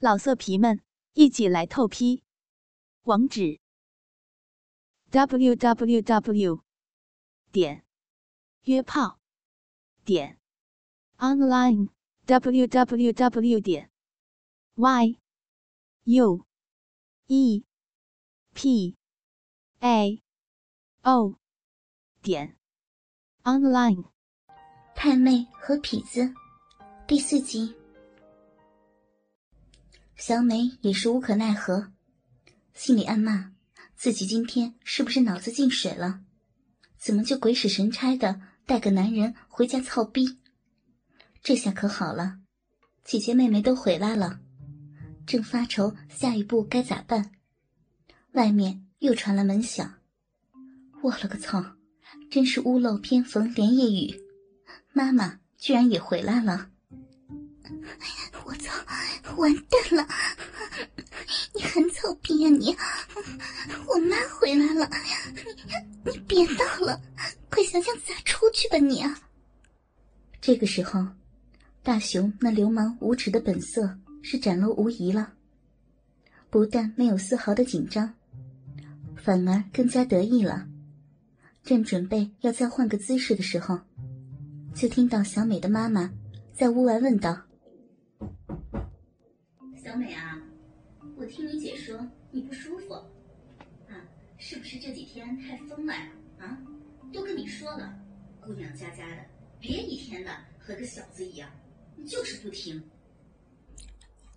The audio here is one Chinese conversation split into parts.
老色皮们，一起来透批！网址：w w w 点约炮点 online w w w 点 y u e p a o 点 online。太妹和痞子第四集。小美也是无可奈何，心里暗骂自己今天是不是脑子进水了？怎么就鬼使神差的带个男人回家操逼？这下可好了，姐姐妹妹都回来了，正发愁下一步该咋办。外面又传来门响，我了个操！真是屋漏偏逢连夜雨，妈妈居然也回来了。完蛋了！你很草逼啊你！我妈回来了！你你别闹了，快想想咋出去吧你！这个时候，大雄那流氓无耻的本色是展露无遗了，不但没有丝毫的紧张，反而更加得意了。正准备要再换个姿势的时候，就听到小美的妈妈在屋外问道。小美啊，我听你姐说你不舒服，啊，是不是这几天太疯了呀？啊，都跟你说了，姑娘家家的，别一天的和个小子一样，你就是不听。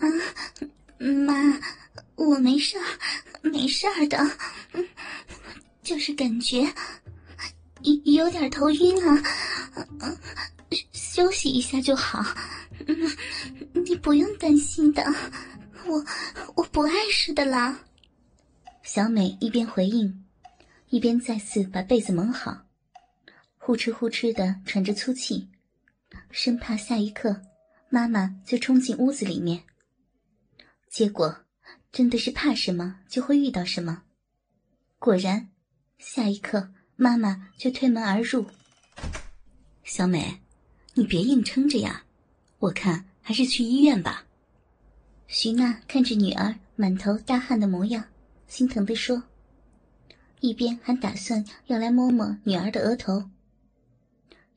啊，妈，我没事儿，没事儿的，就是感觉有有点头晕啊，休息一下就好。嗯 你不用担心的，我我不碍事的啦。小美一边回应，一边再次把被子蒙好，呼哧呼哧的喘着粗气，生怕下一刻妈妈就冲进屋子里面。结果真的是怕什么就会遇到什么，果然，下一刻妈妈就推门而入。小美，你别硬撑着呀，我看。还是去医院吧。徐娜看着女儿满头大汗的模样，心疼地说，一边还打算要来摸摸女儿的额头。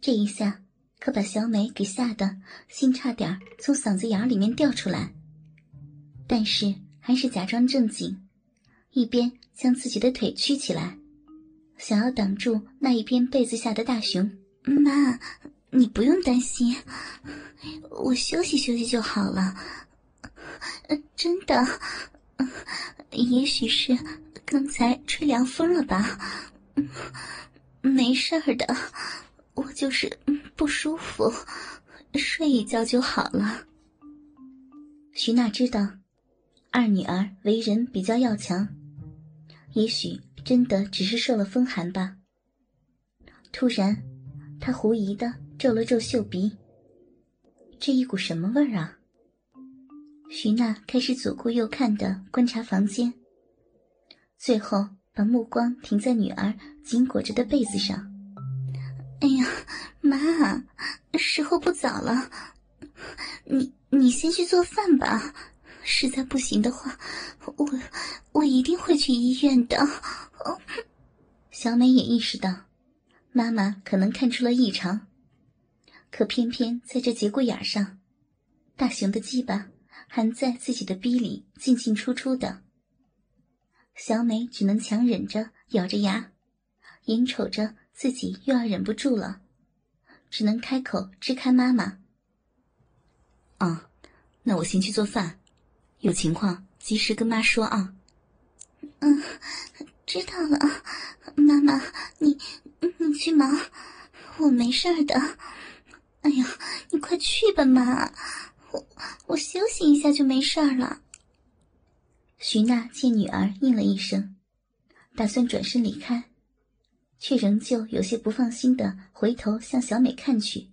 这一下可把小美给吓得心差点从嗓子眼里面掉出来，但是还是假装正经，一边将自己的腿屈起来，想要挡住那一边被子下的大熊。妈。你不用担心，我休息休息就好了。真的，也许是刚才吹凉风了吧，没事儿的，我就是不舒服，睡一觉就好了。徐娜知道，二女儿为人比较要强，也许真的只是受了风寒吧。突然，她狐疑的。皱了皱秀鼻，这一股什么味儿啊？徐娜开始左顾右看的观察房间，最后把目光停在女儿紧裹着的被子上。哎呀，妈，时候不早了，你你先去做饭吧。实在不行的话，我我一定会去医院的。哦小美也意识到，妈妈可能看出了异常。可偏偏在这节骨眼上，大熊的鸡巴还在自己的逼里进进出出的。小美只能强忍着，咬着牙，眼瞅着自己又要忍不住了，只能开口支开妈妈：“啊，那我先去做饭，有情况及时跟妈说啊。”“嗯，知道了，妈妈，你你去忙，我没事儿的。”哎呀，你快去吧，妈，我我休息一下就没事了。徐娜见女儿应了一声，打算转身离开，却仍旧有些不放心的回头向小美看去。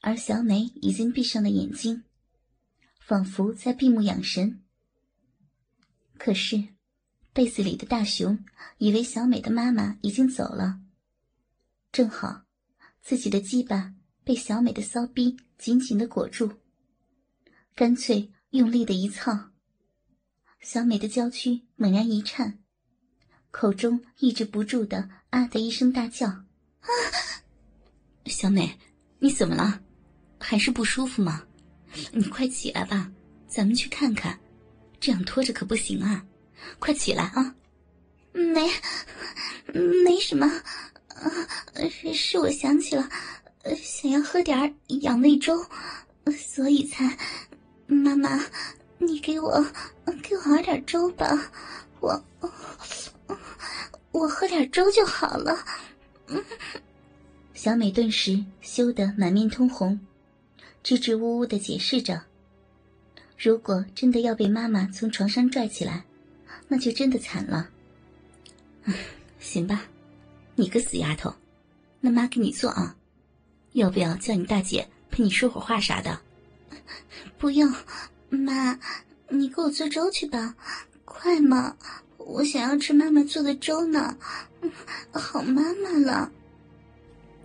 而小美已经闭上了眼睛，仿佛在闭目养神。可是，被子里的大熊以为小美的妈妈已经走了，正好。自己的鸡巴被小美的骚逼紧紧的裹住，干脆用力的一蹭，小美的娇躯猛然一颤，口中抑制不住的啊的一声大叫：“啊！小美，你怎么了？还是不舒服吗？你快起来吧，咱们去看看。这样拖着可不行啊！快起来啊！”没，没什么，是是我想起了，想要喝点养胃粥，所以才。妈妈，你给我给我熬点粥吧，我我喝点粥就好了。小美顿时羞得满面通红，支支吾吾的解释着：“如果真的要被妈妈从床上拽起来，那就真的惨了。”行吧，你个死丫头，那妈给你做啊，要不要叫你大姐陪你说会话啥的？不用，妈，你给我做粥去吧，快嘛！我想要吃妈妈做的粥呢，好妈妈了。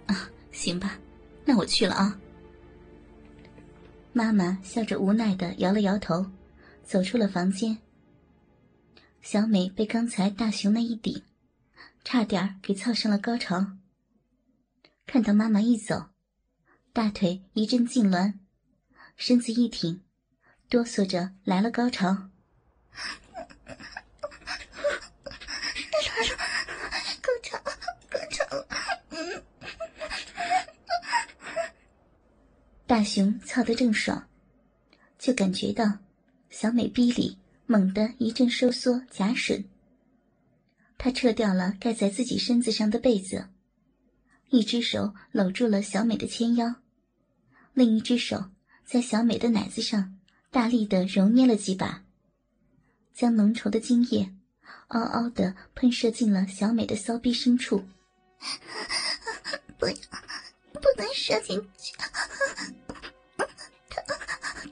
啊，行吧，那我去了啊。妈妈笑着无奈的摇了摇头，走出了房间。小美被刚才大熊那一顶，差点给操上了高潮。看到妈妈一走，大腿一阵痉挛。身子一挺，哆嗦着来了高潮。高潮，高潮！大熊操得正爽，就感觉到小美逼里猛地一阵收缩夹吮。他撤掉了盖在自己身子上的被子，一只手搂住了小美的纤腰，另一只手。在小美的奶子上大力的揉捏了几把，将浓稠的精液嗷嗷的喷射进了小美的骚逼深处。不要，不能射进去，疼，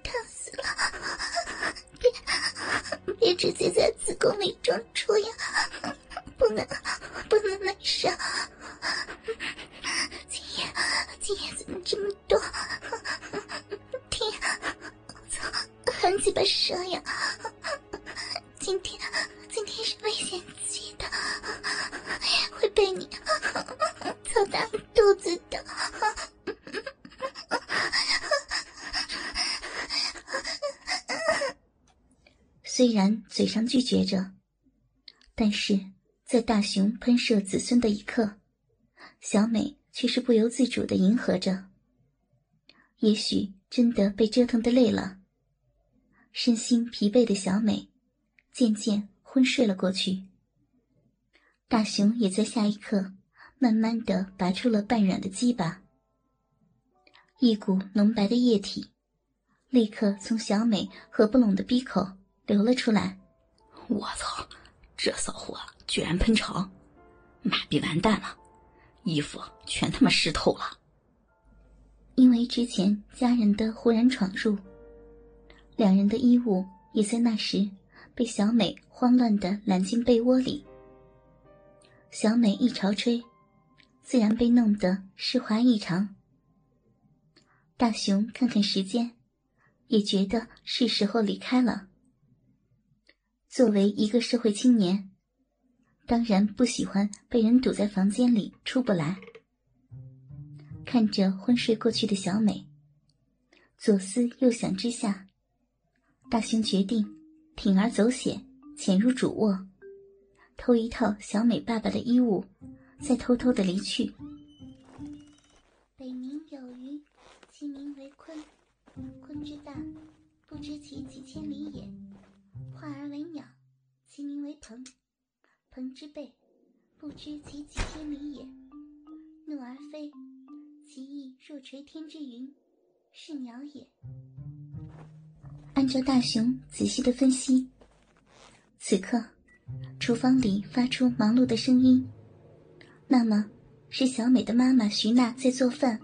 疼死了！别，别直接在子宫里装出呀！不能，不能那射！精液，精液怎么这么多？听很几把蛇呀！今天今天是危险期的，会被你操大肚子的。虽然嘴上拒绝着，但是在大熊喷射子孙的一刻，小美却是不由自主的迎合着。也许真的被折腾的累了。身心疲惫的小美，渐渐昏睡了过去。大熊也在下一刻，慢慢的拔出了半软的鸡巴，一股浓白的液体，立刻从小美合不拢的鼻口流了出来。我操，这骚货居然喷肠，妈逼完蛋了，衣服全他妈湿透了。因为之前家人的忽然闯入。两人的衣物也在那时被小美慌乱的揽进被窝里。小美一潮吹，自然被弄得湿滑异常。大雄看看时间，也觉得是时候离开了。作为一个社会青年，当然不喜欢被人堵在房间里出不来。看着昏睡过去的小美，左思右想之下。大雄决定铤而走险，潜入主卧，偷一套小美爸爸的衣物，再偷偷的离去。北冥有鱼，其名为鲲。鲲之大，不知其几千里也；化而为鸟，其名为鹏。鹏之背，不知其几千里也；怒而飞，其翼若垂天之云，是鸟也。按照大雄仔细的分析，此刻厨房里发出忙碌的声音，那么是小美的妈妈徐娜在做饭。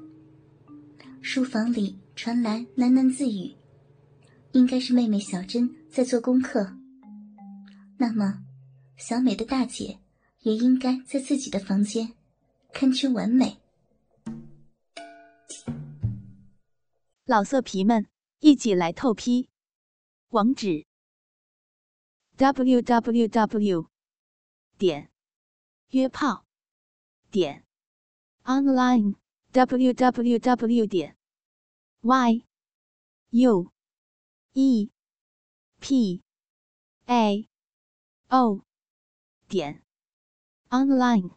书房里传来喃喃自语，应该是妹妹小珍在做功课。那么，小美的大姐也应该在自己的房间，堪称完美。老色皮们，一起来透批！网址：www. 点约炮点 online www. 点 y u e p a o 点 online。